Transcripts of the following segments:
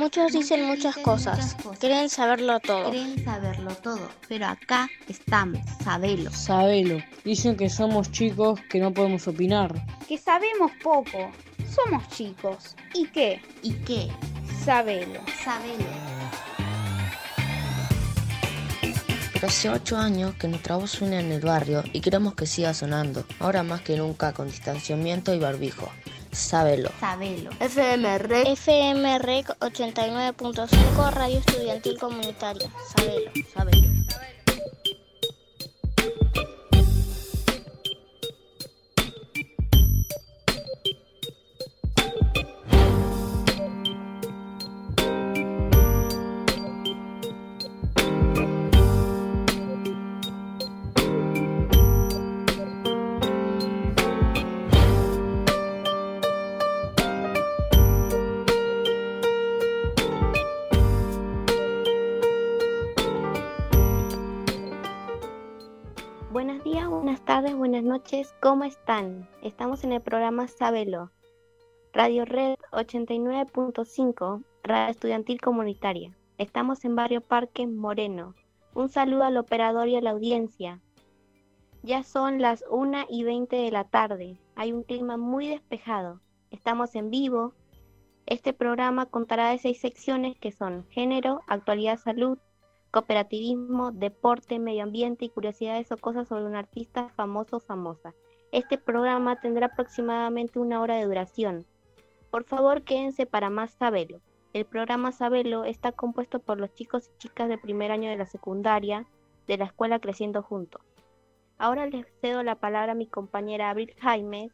Muchos dicen muchas cosas, quieren saberlo todo. Quieren saberlo todo, pero acá estamos, sabelo. Sabelo. Dicen que somos chicos que no podemos opinar. Que sabemos poco. Somos chicos. ¿Y qué? ¿Y qué? Sabelo. Sabelo. Pero hace ocho años que nuestra voz suena en el barrio y queremos que siga sonando, ahora más que nunca con distanciamiento y barbijo. Sábelo. Sabelo. FM Rec. FM Rec 89.5 Radio Estudiantil Comunitaria. Sabelo. Sábelo. ¿Cómo están? Estamos en el programa Sabelo, Radio Red 89.5, Radio Estudiantil Comunitaria. Estamos en Barrio Parque Moreno. Un saludo al operador y a la audiencia. Ya son las 1 y 20 de la tarde. Hay un clima muy despejado. Estamos en vivo. Este programa contará de seis secciones que son género, actualidad, salud, cooperativismo, deporte, medio ambiente y curiosidades o cosas sobre un artista famoso o famosa. Este programa tendrá aproximadamente una hora de duración. Por favor, quédense para más Sabelo. El programa Sabelo está compuesto por los chicos y chicas de primer año de la secundaria de la escuela Creciendo Juntos. Ahora les cedo la palabra a mi compañera Abril Jaime.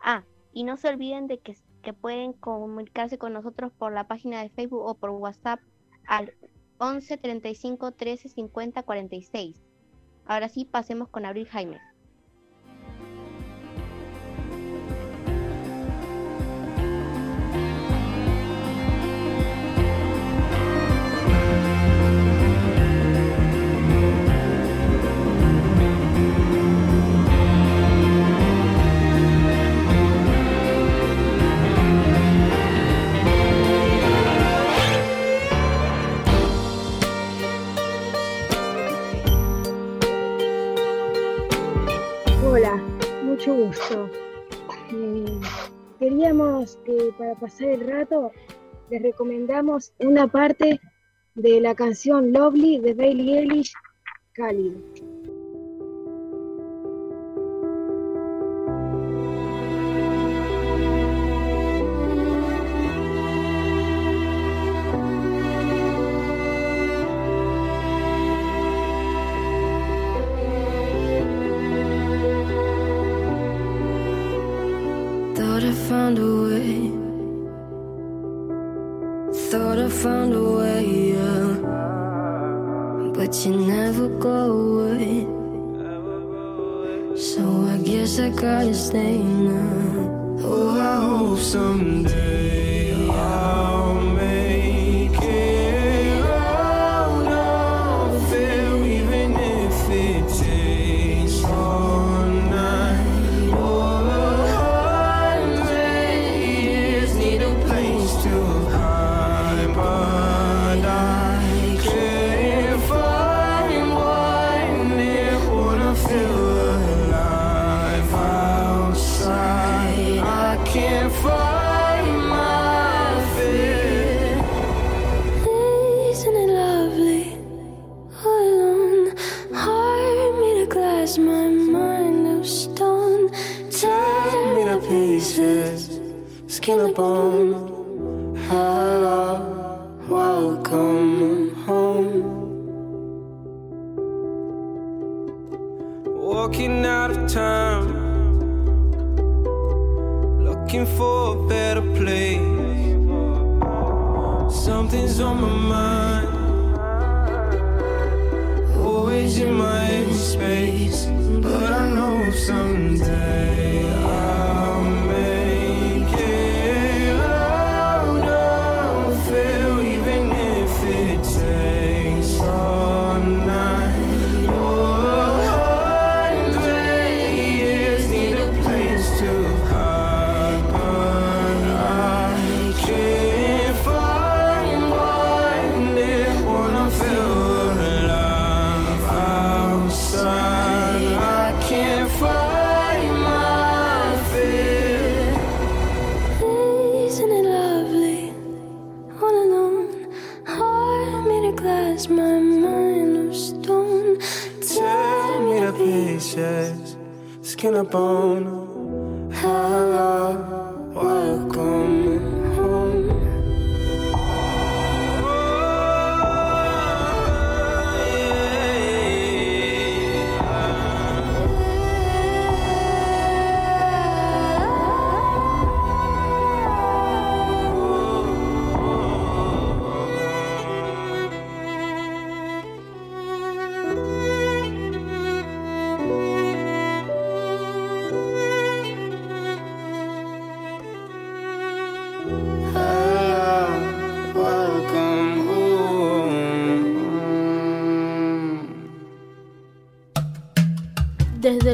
Ah, y no se olviden de que, que pueden comunicarse con nosotros por la página de Facebook o por WhatsApp al 11 35 13 50 46. Ahora sí, pasemos con Abril Jaime. Eh, queríamos que para pasar el rato les recomendamos una parte de la canción Lovely de Bailey Eilish, Cálido. Thought I found a way. Thought I found a way, yeah. But you never go away. So I guess I gotta stay now. Oh, I hope someday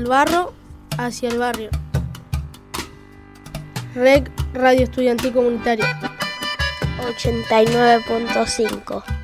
barro hacia el barrio. REC Radio Estudiantil Comunitaria. 89.5.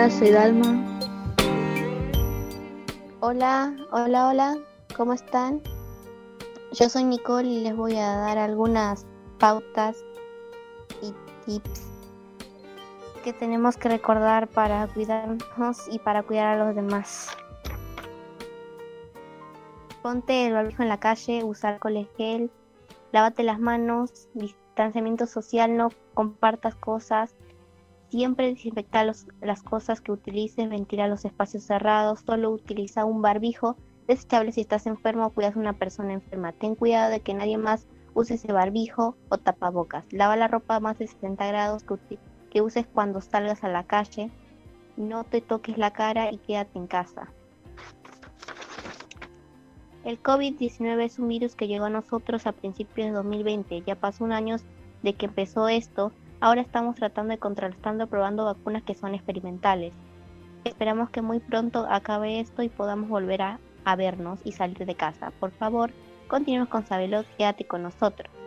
Hola, soy Dalma. Hola, hola, hola, ¿cómo están? Yo soy Nicole y les voy a dar algunas pautas y tips que tenemos que recordar para cuidarnos y para cuidar a los demás. Ponte el barbijo en la calle, usar alcohol gel, lávate las manos, distanciamiento social, no compartas cosas, Siempre desinfecta los- las cosas que utilices, ventila los espacios cerrados, solo utiliza un barbijo desechable si estás enfermo o cuidas a una persona enferma. Ten cuidado de que nadie más use ese barbijo o tapabocas. Lava la ropa a más de 60 grados que, que uses cuando salgas a la calle. No te toques la cara y quédate en casa. El COVID-19 es un virus que llegó a nosotros a principios de 2020. Ya pasó un año de que empezó esto. Ahora estamos tratando de contrarrestando probando vacunas que son experimentales. Esperamos que muy pronto acabe esto y podamos volver a, a vernos y salir de casa. Por favor, continuemos con Sabelo, quédate con nosotros.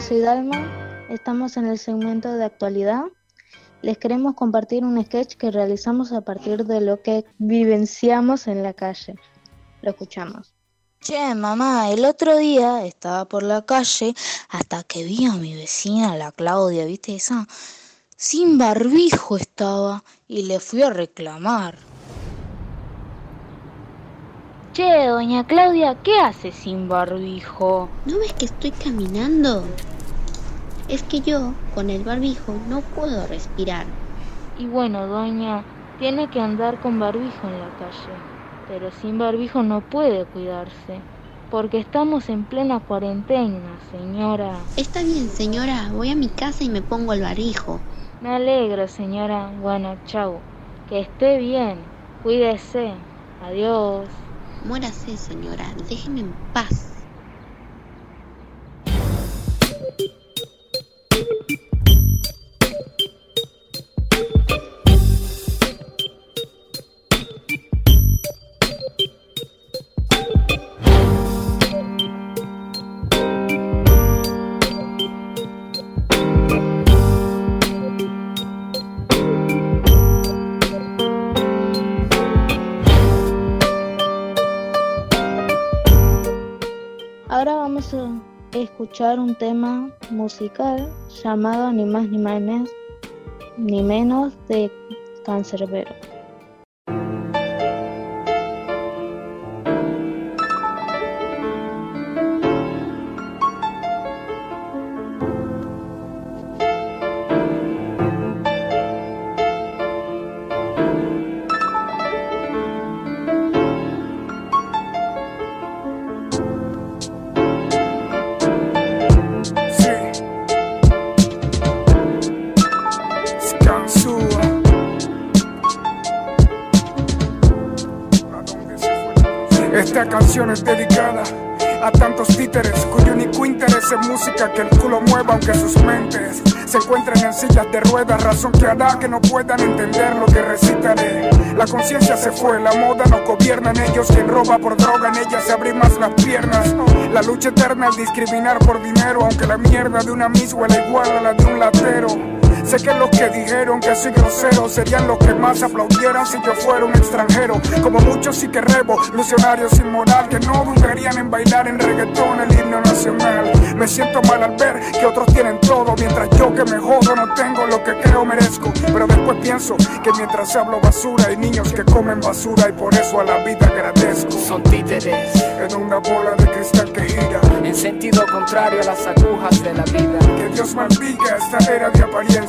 Soy Dalma. Estamos en el segmento de actualidad. Les queremos compartir un sketch que realizamos a partir de lo que vivenciamos en la calle. Lo escuchamos. Che, mamá, el otro día estaba por la calle hasta que vi a mi vecina, la Claudia, ¿viste esa? Sin barbijo estaba y le fui a reclamar. Che, doña Claudia, ¿qué hace sin barbijo? ¿No ves que estoy caminando? Es que yo, con el barbijo, no puedo respirar. Y bueno, doña, tiene que andar con barbijo en la calle, pero sin barbijo no puede cuidarse, porque estamos en plena cuarentena, señora. Está bien, señora, voy a mi casa y me pongo el barbijo. Me alegro, señora. Bueno, chau. Que esté bien. Cuídese. Adiós. Muérase, señora, déjeme en paz. Escuchar un tema musical llamado ni más ni menos ni menos de Cancerbero. Que no puedan entender lo que recitaré. La conciencia se fue, la moda no gobierna en ellos, quien roba por droga en ella se abren más las piernas. La lucha eterna al discriminar por dinero, aunque la mierda de una misma huela igual a la de un latero. Sé que los que dijeron que soy grosero serían los que más aplaudieran si yo fuera un extranjero. Como muchos sí que revolucionarios sin moral que no dudarían en bailar en reggaetón el himno nacional. Me siento mal al ver que otros tienen todo, mientras yo que me jodo no tengo lo que creo merezco. Pero después pienso que mientras hablo basura hay niños que comen basura y por eso a la vida agradezco. Son títeres en una bola de cristal que gira en sentido contrario a las agujas de la vida. Que Dios maldiga esta era de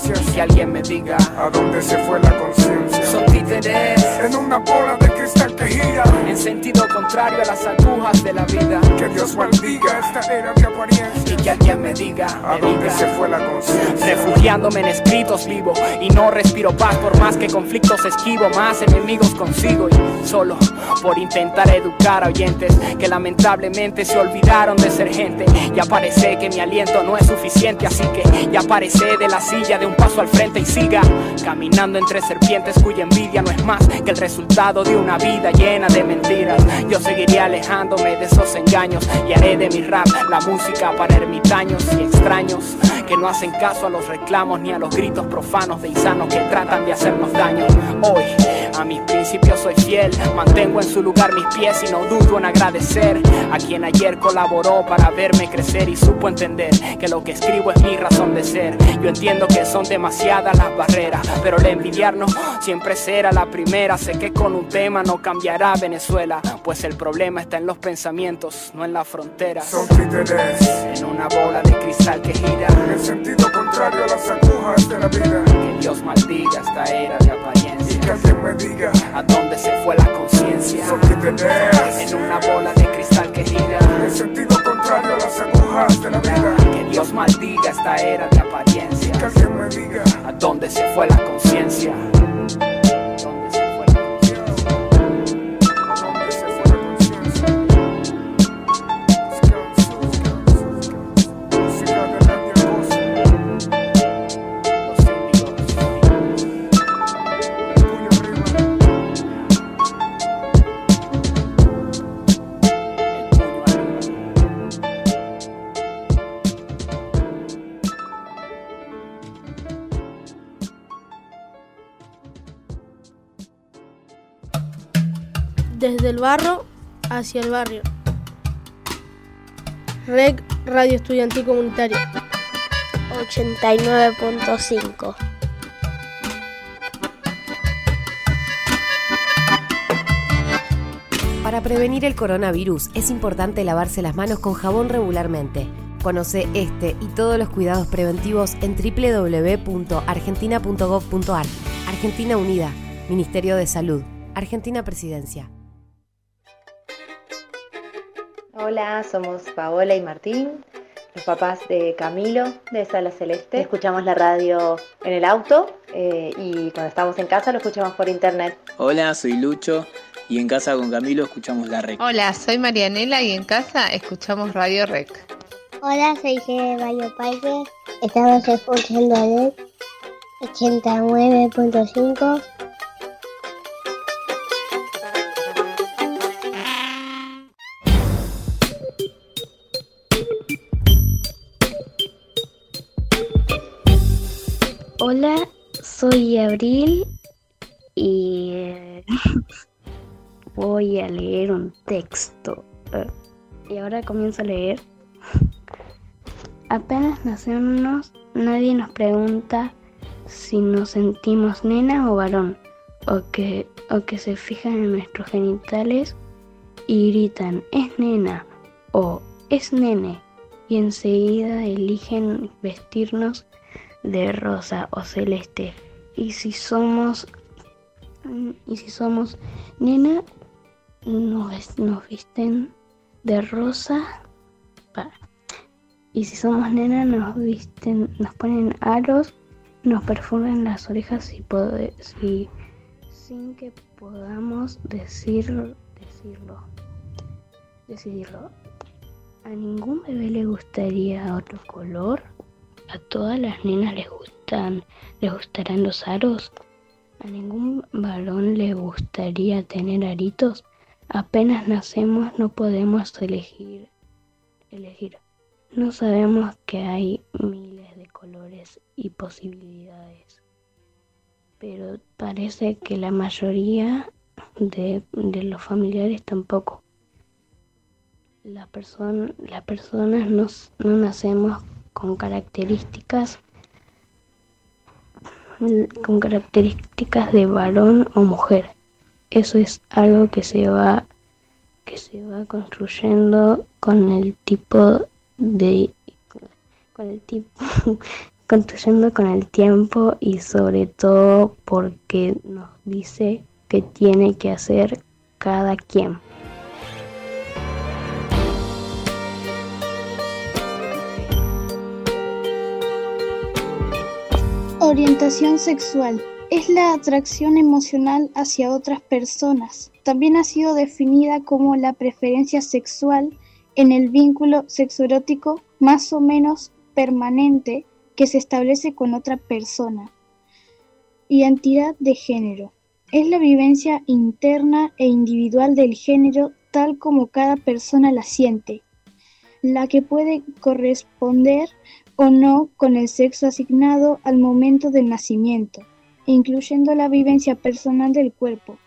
Que alguien me diga a dónde se fue la conciencia. Son títeres en una bola de cristal que gira en sentido contrario a las agujas de la vida. Que Dios maldiga esta era de apariencias. Y que alguien me diga a dónde se fue la conciencia. Refugiándome en escritos vivo y no respiro paz por más que conflictos esquivo, más enemigos consigo y solo por intentar educar a oyentes que lamentablemente se olvidaron de ser gente. Ya parece que mi aliento no es suficiente, así que ya parece de la silla de un paso al frente y siga caminando entre serpientes cuya envidia no es más que el resultado de una vida llena de mentiras. Yo seguiré alejándome de esos engaños y haré de mi rap la música para ermitaños y extraños que no hacen caso a los reclamos ni a los gritos profanos de insanos que tratan de hacernos daño. Hoy a mis principios soy fiel, mantengo en su lugar mis pies y no dudo en agradecer a quien ayer colaboró para verme crecer y supo entender que lo que escribo es mi razón de ser. Yo entiendo que son demasiadas las barreras, pero el envidiarnos siempre será la primera. Sé que con un tema no cambiará Venezuela, pues el problema está en los pensamientos, no en las fronteras. Son títeres en una bola de cristal que gira en sentido contrario a las agujas de la vida. Que Dios maldiga esta era de apariencia. Y que alguien me diga a dónde se fue la conciencia. Son títeres en una bola de cristal que gira en sentido contrario a las agujas de la vida. Que Dios maldiga esta era de apariencia. Y que alguien me diga a dónde se fue la conciencia. Desde el barro hacia el barrio. REC Radio Estudiantil Comunitaria. 89.5. Para prevenir el coronavirus es importante lavarse las manos con jabón regularmente. Conoce este y todos los cuidados preventivos en www.argentina.gov.ar. Argentina Unida, Ministerio de Salud, Argentina Presidencia. Hola, somos Paola y Martín, los papás de Camilo de Sala Celeste. Escuchamos la radio en el auto eh, y cuando estamos en casa lo escuchamos por internet. Hola, soy Lucho y en casa con Camilo escuchamos la REC. Hola, soy Marianela y en casa escuchamos Radio REC. Hola, soy G. Bayo Paique. Estamos escuchando REC 89.5. soy Abril y eh, voy a leer un texto. Eh, y ahora comienzo a leer. Apenas nacemos, nadie nos pregunta si nos sentimos nena o varón, o que, o que se fijan en nuestros genitales y gritan, es nena o es nene, y enseguida eligen vestirnos de rosa o celeste. Y si somos y si somos nena, nos, nos visten de rosa. Y si somos nena, nos visten, nos ponen aros, nos perfuman las orejas y sin que podamos decir, decirlo. decidirlo. ¿A ningún bebé le gustaría otro color? ¿A todas las nenas les gustan, les gustarán los aros? ¿A ningún varón le gustaría tener aritos? Apenas nacemos no podemos elegir, elegir. No sabemos que hay miles de colores y posibilidades, pero parece que la mayoría de, de los familiares tampoco. La persona, las personas no, no nacemos con características con características de varón o mujer. Eso es algo que se va que se va construyendo con el tipo de con el tipo construyendo con el tiempo y sobre todo porque nos dice que tiene que hacer cada quien. Orientación sexual es la atracción emocional hacia otras personas. También ha sido definida como la preferencia sexual en el vínculo sexoerótico más o menos permanente que se establece con otra persona. Identidad de género. Es la vivencia interna e individual del género tal como cada persona la siente, la que puede corresponder o no con el sexo asignado al momento del nacimiento, incluyendo la vivencia personal del cuerpo.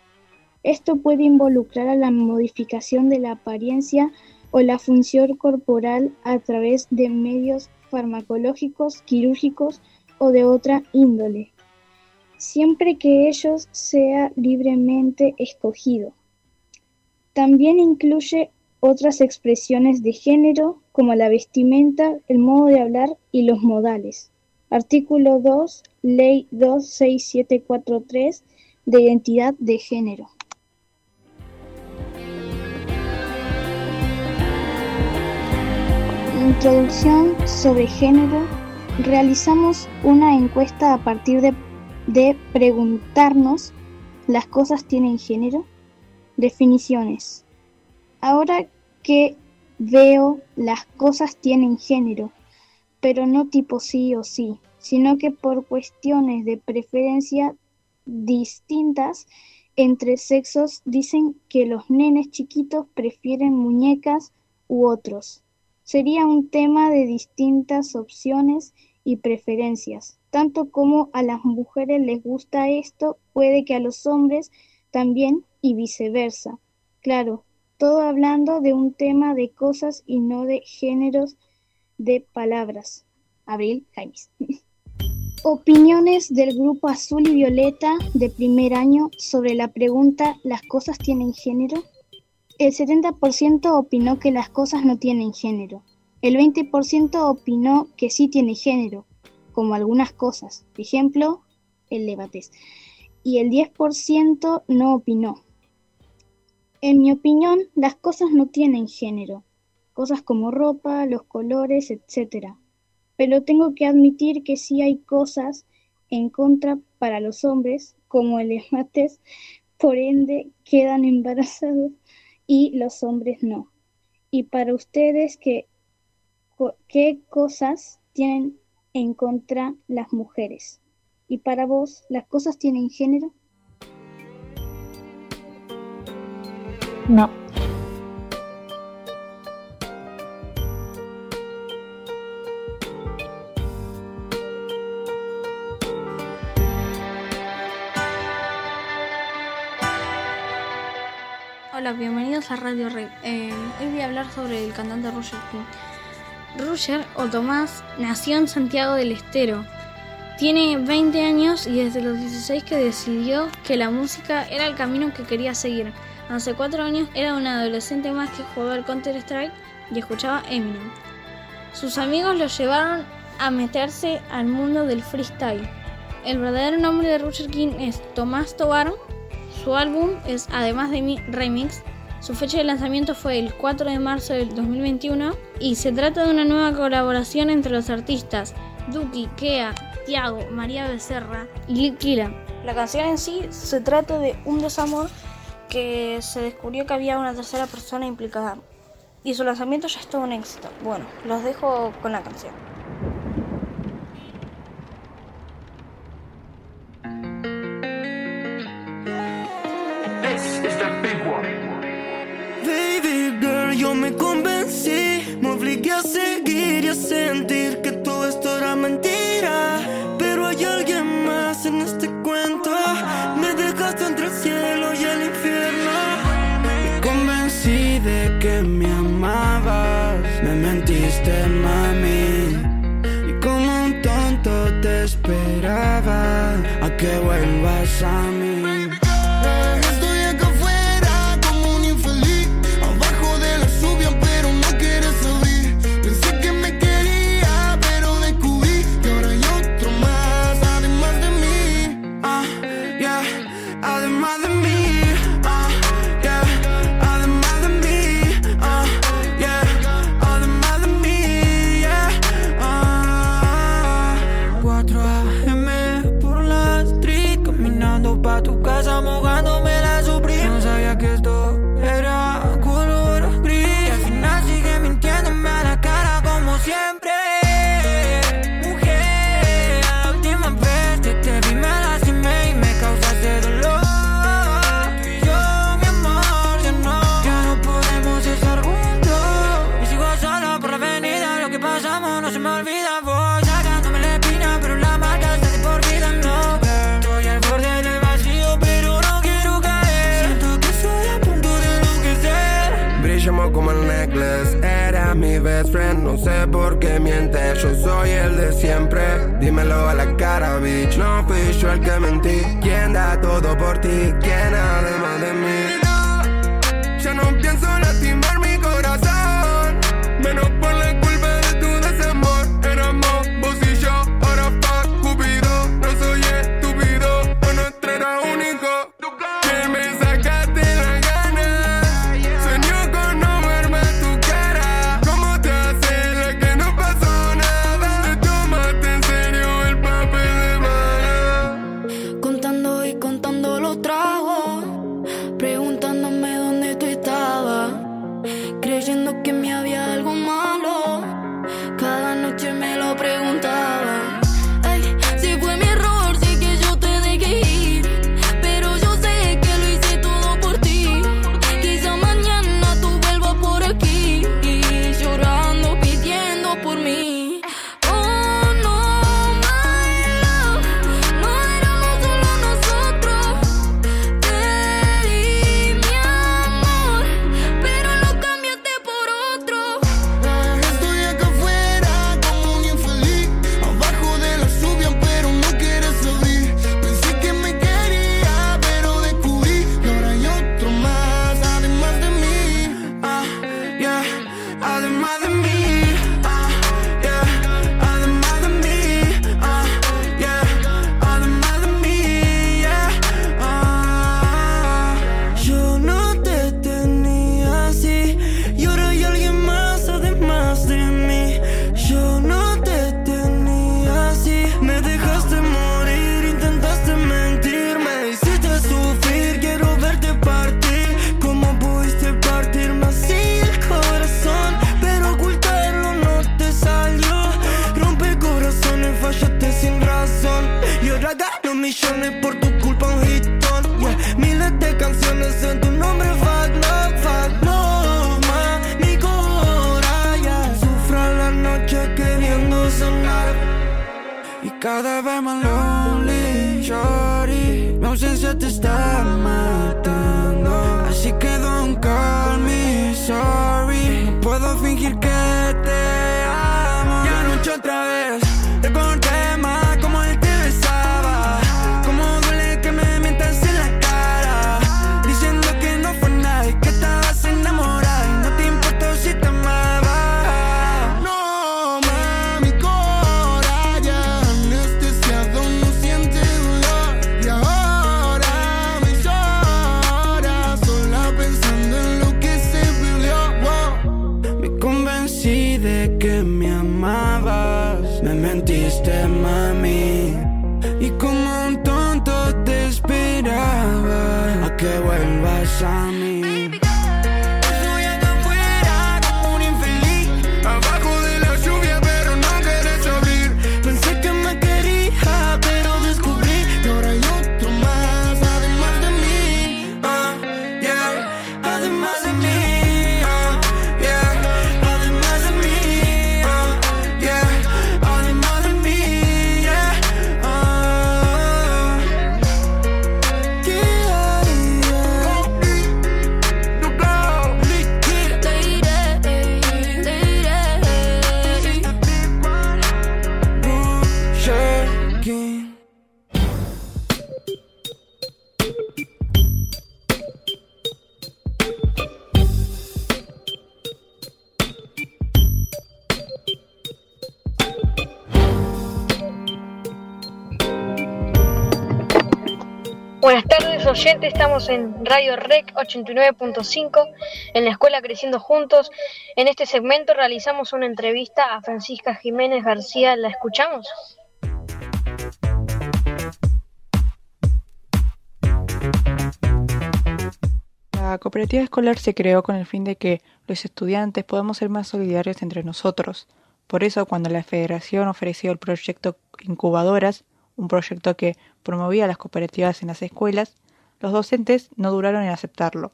Esto puede involucrar a la modificación de la apariencia o la función corporal a través de medios farmacológicos, quirúrgicos o de otra índole, siempre que ellos sea libremente escogido. También incluye otras expresiones de género como la vestimenta, el modo de hablar y los modales. Artículo 2, Ley 26743 de Identidad de Género. Introducción sobre género. Realizamos una encuesta a partir de, de preguntarnos, ¿las cosas tienen género? Definiciones. Ahora que veo, las cosas tienen género, pero no tipo sí o sí, sino que por cuestiones de preferencia distintas entre sexos dicen que los nenes chiquitos prefieren muñecas u otros. Sería un tema de distintas opciones y preferencias. Tanto como a las mujeres les gusta esto, puede que a los hombres también y viceversa. Claro, todo hablando de un tema de cosas y no de géneros de palabras. Abril Jaimes. Opiniones del grupo Azul y Violeta de primer año sobre la pregunta ¿las cosas tienen género? El 70% opinó que las cosas no tienen género. El 20% opinó que sí tiene género, como algunas cosas, ejemplo, el debates. Y el 10% no opinó. En mi opinión, las cosas no tienen género, cosas como ropa, los colores, etc. Pero tengo que admitir que sí hay cosas en contra para los hombres, como el esmates, por ende quedan embarazados y los hombres no. Y para ustedes, ¿qué, qué cosas tienen en contra las mujeres? Y para vos, ¿las cosas tienen género? No. Hola, bienvenidos a Radio Red. Eh, hoy voy a hablar sobre el cantante Roger King. Roger o Tomás nació en Santiago del Estero. Tiene 20 años y desde los 16 que decidió que la música era el camino que quería seguir. Hace cuatro años era un adolescente más que jugaba al Counter-Strike y escuchaba Eminem. Sus amigos lo llevaron a meterse al mundo del freestyle. El verdadero nombre de Roger King es Tomás Tobar. Su álbum es Además de mi Remix. Su fecha de lanzamiento fue el 4 de marzo del 2021 y se trata de una nueva colaboración entre los artistas Duki, Kea, Tiago, María Becerra y Kila. La canción en sí se trata de un desamor que se descubrió que había una tercera persona implicada. Y su lanzamiento ya es todo un éxito. Bueno, los dejo con la canción. Baby girl, yo me convencí, me obligué a seguir y a sentir que a que vuelvas a mí. bitch, no fui yo el que mentí. ¿Quién da todo por ti? ¿Quién además de mí? Estamos en Radio Rec 89.5 en la escuela Creciendo Juntos. En este segmento realizamos una entrevista a Francisca Jiménez García. ¿La escuchamos? La cooperativa escolar se creó con el fin de que los estudiantes podamos ser más solidarios entre nosotros. Por eso, cuando la federación ofreció el proyecto Incubadoras, un proyecto que promovía las cooperativas en las escuelas, los docentes no duraron en aceptarlo.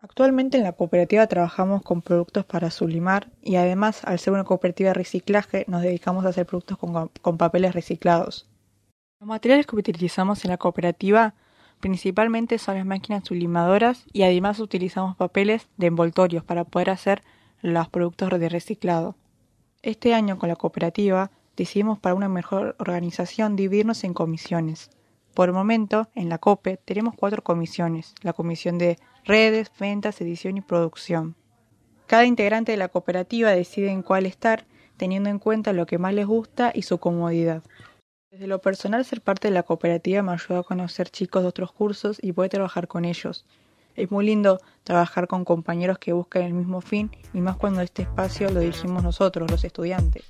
Actualmente en la cooperativa trabajamos con productos para sublimar y además, al ser una cooperativa de reciclaje, nos dedicamos a hacer productos con, con papeles reciclados. Los materiales que utilizamos en la cooperativa principalmente son las máquinas sublimadoras y además utilizamos papeles de envoltorios para poder hacer los productos de reciclado. Este año con la cooperativa decidimos para una mejor organización dividirnos en comisiones. Por el momento, en la COPE tenemos cuatro comisiones, la comisión de redes, ventas, edición y producción. Cada integrante de la cooperativa decide en cuál estar, teniendo en cuenta lo que más les gusta y su comodidad. Desde lo personal, ser parte de la cooperativa me ayuda a conocer chicos de otros cursos y poder trabajar con ellos. Es muy lindo trabajar con compañeros que buscan el mismo fin y más cuando este espacio lo dirigimos nosotros, los estudiantes.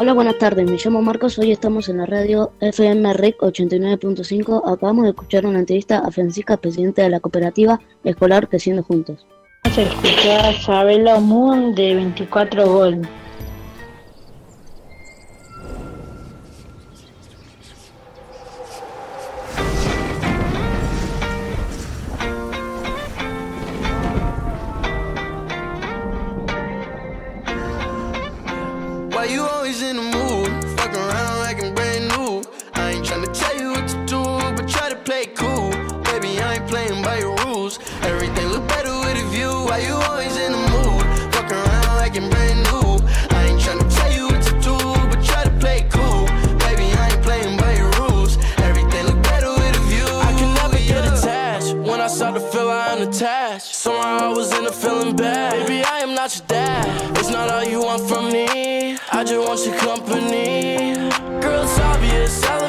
Hola, buenas tardes. Me llamo Marcos. Hoy estamos en la radio FM REC 89.5. Acabamos de escuchar una entrevista a Francisca, presidenta de la cooperativa escolar Creciendo Juntos. Vamos a escuchar a Sabelo Moon de 24 Gol. Somehow I was in a feeling bad. Baby, I am not your dad. It's not all you want from me. I just want your company. Girl, it's obvious, elephant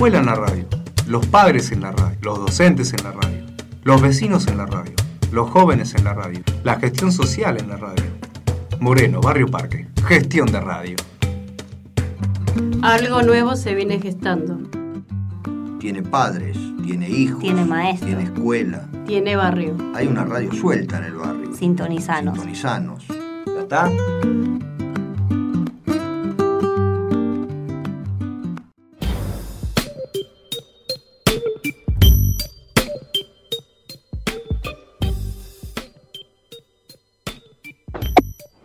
escuela en la radio, los padres en la radio, los docentes en la radio, los vecinos en la radio, los jóvenes en la radio, la gestión social en la radio. Moreno, Barrio Parque, gestión de radio. Algo nuevo se viene gestando. Tiene padres, tiene hijos, Tiene maestro. tiene escuela. Tiene barrio. Hay una radio suelta en el barrio. Sintonizanos. Sintonizanos. ¿Ya está?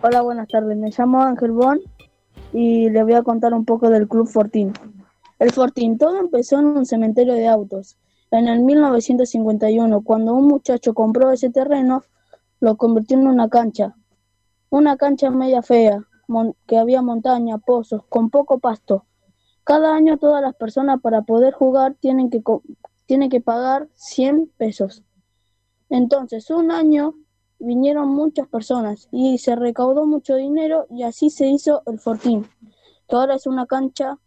Hola, buenas tardes. Me llamo Ángel Bon y le voy a contar un poco del Club Fortín. El Fortín todo empezó en un cementerio de autos. En el 1951, cuando un muchacho compró ese terreno, lo convirtió en una cancha. Una cancha media fea, que había montaña, pozos, con poco pasto. Cada año todas las personas para poder jugar tienen que, tienen que pagar 100 pesos. Entonces, un año vinieron muchas personas y se recaudó mucho dinero y así se hizo el Fortín, que ahora es una cancha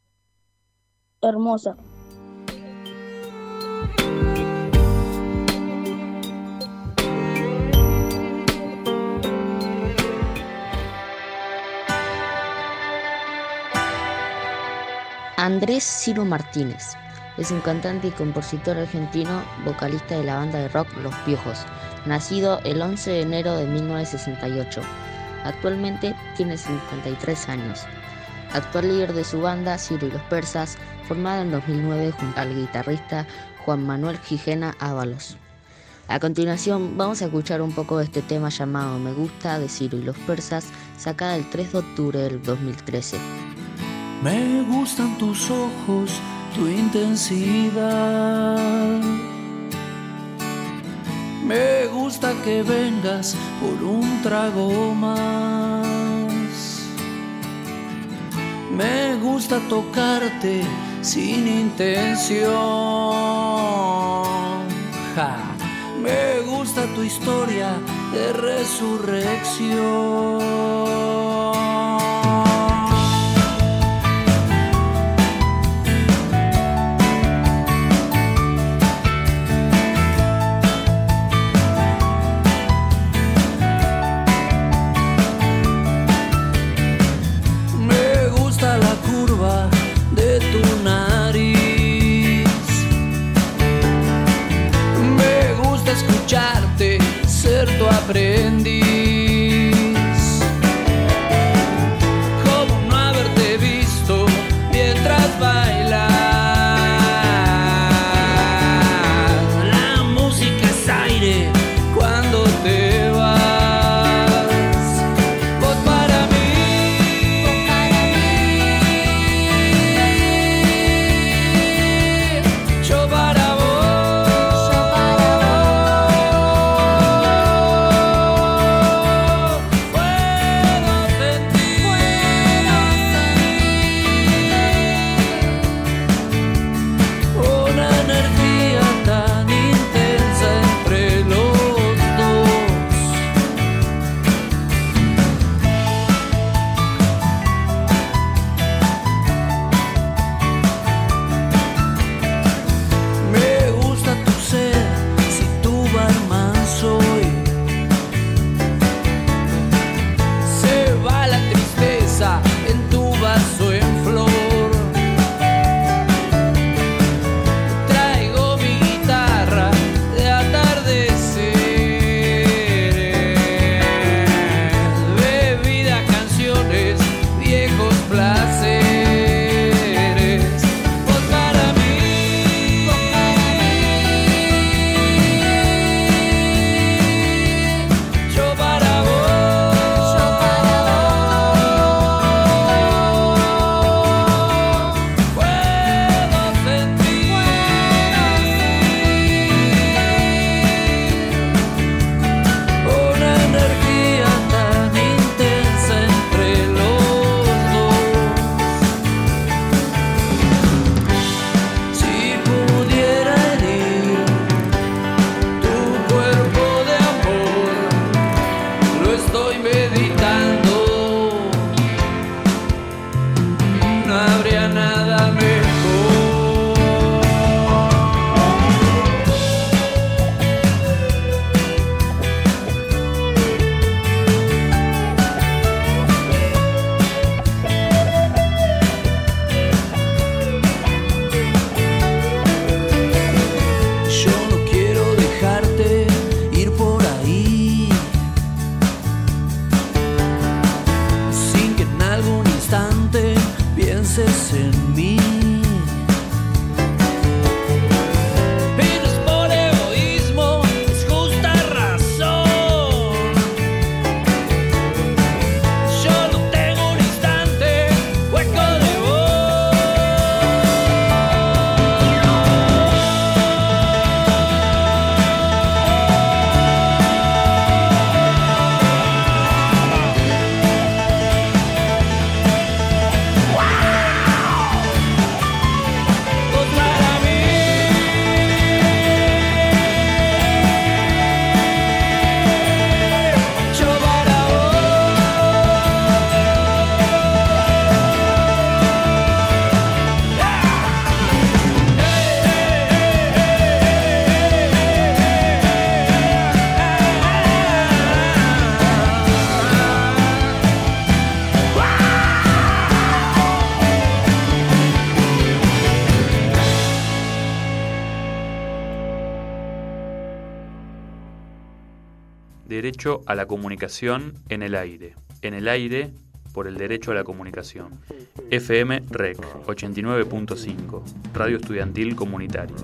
hermosa. Andrés Ciro Martínez es un cantante y compositor argentino, vocalista de la banda de rock Los Piojos, nacido el 11 de enero de 1968. Actualmente tiene 53 años. Actual líder de su banda, Ciro y los Persas, formada en 2009 junto al guitarrista Juan Manuel Gijena Ábalos. A continuación vamos a escuchar un poco de este tema llamado Me Gusta de Ciro y los Persas, sacada el 3 de octubre del 2013. Me gustan tus ojos, tu intensidad. Me gusta que vengas por un trago más. Me gusta tocarte sin intención. Ja. Me gusta tu historia de resurrección. A la comunicación en el aire. En el aire por el derecho a la comunicación. FM REC 89.5, Radio Estudiantil Comunitaria.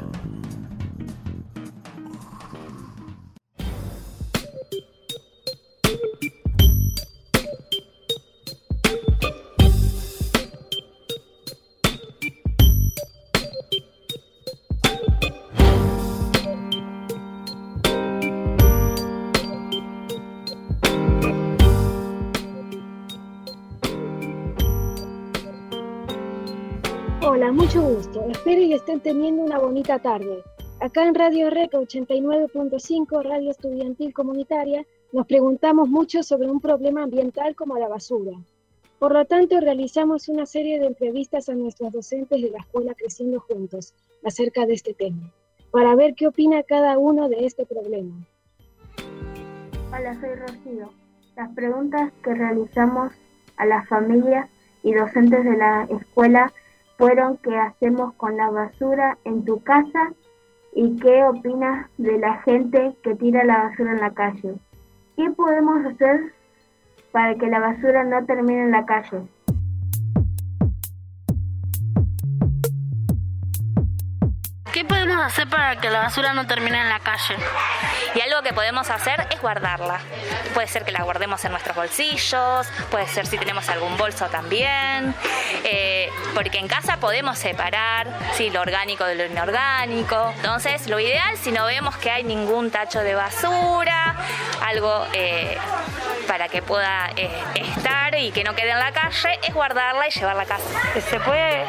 Teniendo una bonita tarde. Acá en Radio REC 89.5, Radio Estudiantil Comunitaria, nos preguntamos mucho sobre un problema ambiental como la basura. Por lo tanto, realizamos una serie de entrevistas a nuestros docentes de la escuela Creciendo Juntos acerca de este tema, para ver qué opina cada uno de este problema. Hola, soy Rocío. Las preguntas que realizamos a las familias y docentes de la escuela fueron qué hacemos con la basura en tu casa y qué opinas de la gente que tira la basura en la calle. ¿Qué podemos hacer para que la basura no termine en la calle? Podemos hacer para que la basura no termine en la calle? Y algo que podemos hacer es guardarla. Puede ser que la guardemos en nuestros bolsillos, puede ser si tenemos algún bolso también, eh, porque en casa podemos separar sí, lo orgánico de lo inorgánico. Entonces, lo ideal, si no vemos que hay ningún tacho de basura, algo eh, para que pueda eh, estar y que no quede en la calle, es guardarla y llevarla a casa. se puede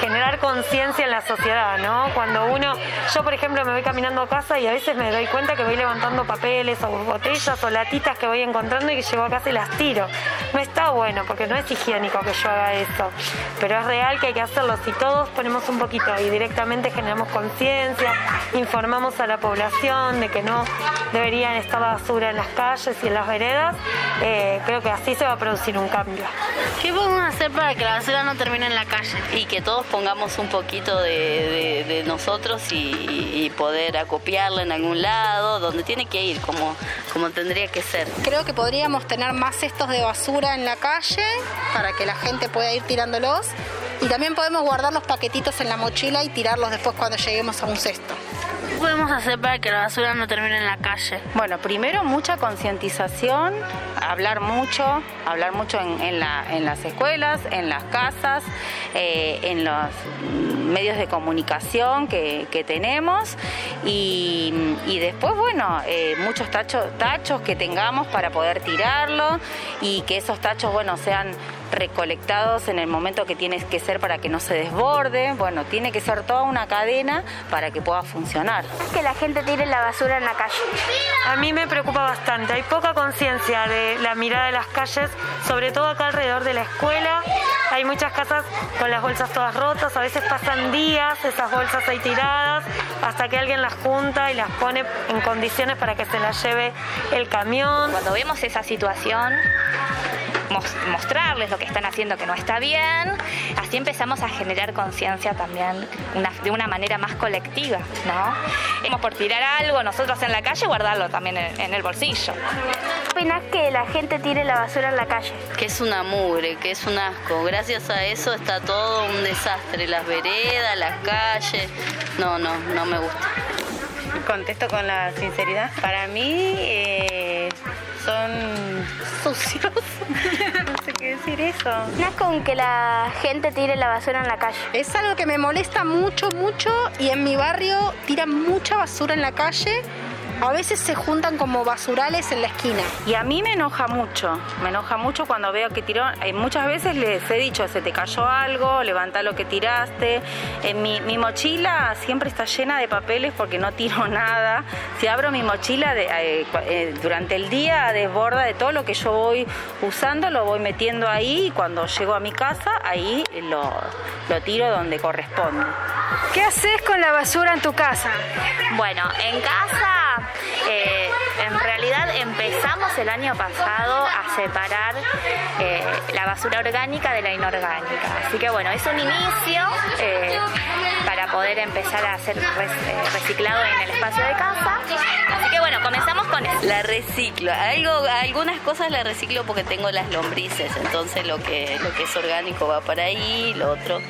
generar conciencia en la sociedad, ¿no? Cuando uno, yo por ejemplo me voy caminando a casa y a veces me doy cuenta que voy levantando papeles o botellas o latitas que voy encontrando y que llevo a casa y las tiro. No está bueno porque no es higiénico que yo haga eso, pero es real que hay que hacerlo. Si todos ponemos un poquito y directamente generamos conciencia, informamos a la población de que no deberían estar basura en las calles y en las veredas, eh, creo que así se va a producir un cambio. ¿Qué podemos hacer para que la basura no termine en la calle? y que todos pongamos un poquito de, de- de nosotros y, y poder acopiarla en algún lado, donde tiene que ir, como, como tendría que ser. Creo que podríamos tener más cestos de basura en la calle para que la gente pueda ir tirándolos. Y también podemos guardar los paquetitos en la mochila y tirarlos después cuando lleguemos a un cesto. ¿Qué podemos hacer para que la basura no termine en la calle? Bueno, primero mucha concientización, hablar mucho, hablar mucho en, en la- en las escuelas, en las casas, eh, en los medios de comunicación que, que tenemos y, y después, bueno, eh, muchos tachos, tachos que tengamos para poder tirarlo y que esos tachos, bueno, sean recolectados en el momento que tiene que ser para que no se desborde. Bueno, tiene que ser toda una cadena para que pueda funcionar. Que la gente tire la basura en la calle. A mí me preocupa bastante. Hay poca conciencia de la mirada de las calles, sobre todo acá alrededor de la escuela. Hay muchas casas con las bolsas todas rotas. A veces pasan días esas bolsas ahí tiradas hasta que alguien las junta y las pone en condiciones para que se las lleve el camión. Cuando vemos esa situación, mos- mostrarles que están haciendo que no está bien, así empezamos a generar conciencia también una- de una manera más colectiva, ¿no? Hemos por tirar algo nosotros en la calle, guardarlo también en, en el bolsillo. opinás que la gente tire la basura en la calle? Que es una mugre, que es un asco. Gracias a eso está todo un desastre. Las veredas, las calles. No, no, no me gusta. Contesto con la sinceridad. Para mí eh, son sucios. decir eso. ¿No es con que la gente tire la basura en la calle? Es algo que me molesta mucho, mucho y en mi barrio tiran mucha basura en la calle. A veces se juntan como basurales en la esquina. Y a mí me enoja mucho, me enoja mucho cuando veo que tiró. eh, muchas veces les he dicho, se te cayó algo, levanta lo que tiraste. En mi, mi mochila siempre está llena de papeles porque no tiro nada. Si abro mi mochila de- eh, eh, durante el día desborda de todo lo que yo voy usando, lo voy metiendo ahí y cuando llego a mi casa, ahí lo, lo tiro donde corresponde. ¿Qué haces con la basura en tu casa? Bueno, en casa, eh, en realidad empezamos el año pasado a separar eh, la basura orgánica de la inorgánica. Así que bueno, es un inicio eh, para poder empezar a hacer reciclado en el espacio de casa. Así que bueno, comenzamos con eso. La reciclo. Algunas cosas las reciclo porque tengo las lombrices, entonces lo que, lo que es orgánico va para ahí, lo otro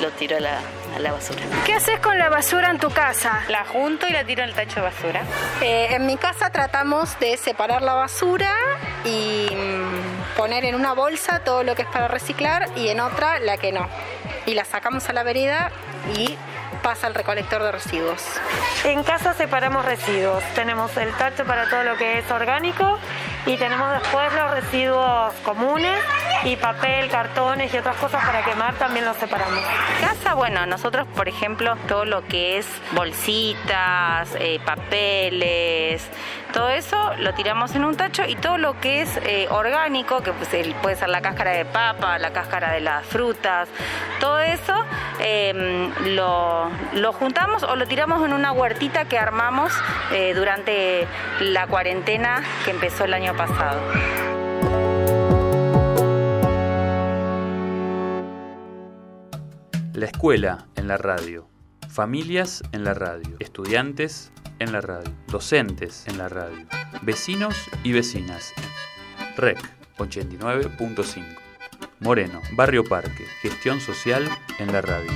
lo tiro a la, a la basura. ¿Qué haces con la basura en tu casa? La junto y la tiro en el tacho de basura. Eh, en mi casa tratamos de separar la basura y mm, poner en una bolsa todo lo que es para reciclar y en otra la que no. Y la sacamos a la vereda y pasa al recolector de residuos. En casa separamos residuos. Tenemos el tacho para todo lo que es orgánico y tenemos después los residuos comunes y papel, cartones y otras cosas para quemar también los separamos. Casa, bueno, nosotros, por ejemplo, todo lo que es bolsitas, eh, papeles, todo eso lo tiramos en un tacho y todo lo que es eh, orgánico, que pues, puede ser la cáscara de papa, la cáscara de las frutas, todo eso lo, lo juntamos o lo tiramos en una huertita que armamos eh, durante la cuarentena que empezó el año pasado. La escuela en la radio. Familias en la radio. Estudiantes en la radio. Docentes en la radio. Vecinos y vecinas. REC 89.5. Moreno, Barrio Parque. Gestión social en la radio.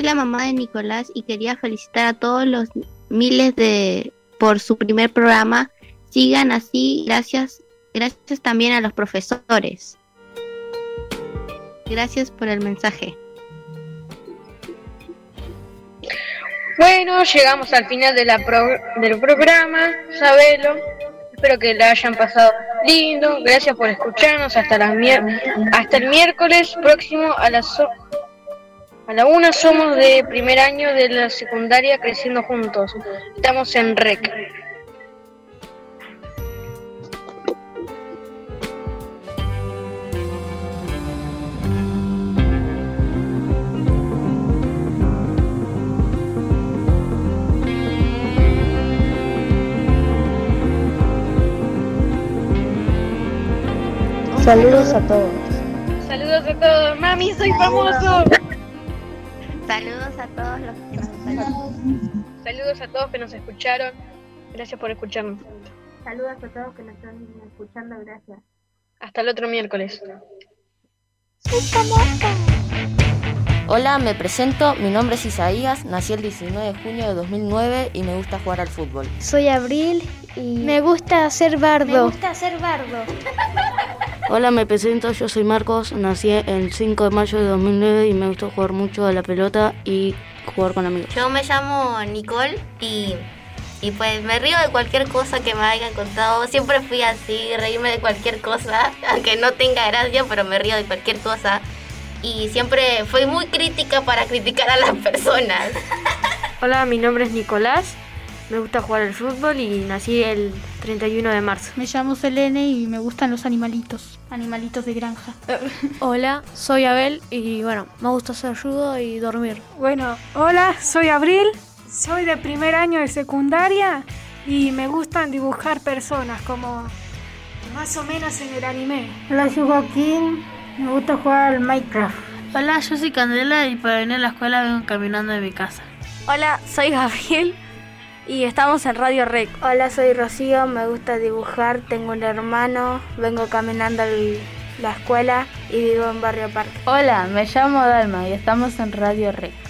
Soy la mamá de Nicolás y quería felicitar a todos los miles de por su primer programa. Sigan así, gracias, gracias también a los profesores. Gracias por el mensaje. Bueno, llegamos al final de la pro- del programa, sabelo. Espero que la hayan pasado lindo. Gracias por escucharnos hasta, las hasta el miércoles próximo a las a la una somos de primer año de la secundaria creciendo juntos. Estamos en REC. Saludos a todos. Saludos a todos. Mami, soy famoso. Saludos a todos los que nos están Saludos a todos que nos escucharon. Gracias por escucharnos. Saludos a todos que nos están escuchando, gracias. Hasta el otro miércoles. Hola, me presento, mi nombre es Isaías, nací el 19 de junio de 2009 y me gusta jugar al fútbol. Soy Abril y me gusta hacer bardo. Me gusta hacer bardo. Hola, me presento, yo soy Marcos, nací el 5 de mayo de 2009 y me gusta jugar mucho a la pelota y jugar con amigos. Yo me llamo Nicole y, y pues me río de cualquier cosa que me hayan contado. Siempre fui así, reírme de cualquier cosa, aunque no tenga gracia, pero me río de cualquier cosa. Y siempre fui muy crítica para criticar a las personas. Hola, mi nombre es Nicolás. Me gusta jugar al fútbol y nací el 31 de marzo. Me llamo Selene y me gustan los animalitos, animalitos de granja. Hola, soy Abel y bueno, me gusta hacer judo y dormir. Bueno, hola, soy Abril. Soy de primer año de secundaria y me gustan dibujar personas como más o menos en el anime. Hola, soy Joaquín. Me gusta jugar al Minecraft. Hola, yo soy Candela y para venir a la escuela vengo caminando de mi casa. Hola, soy Gabriel y estamos en Radio Rec. Hola, soy Rocío, me gusta dibujar, tengo un hermano, vengo caminando a la escuela y vivo en Barrio Parque. Hola, me llamo Dalma y estamos en Radio Rec.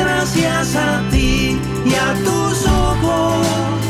gracias a ti y a tus ojos.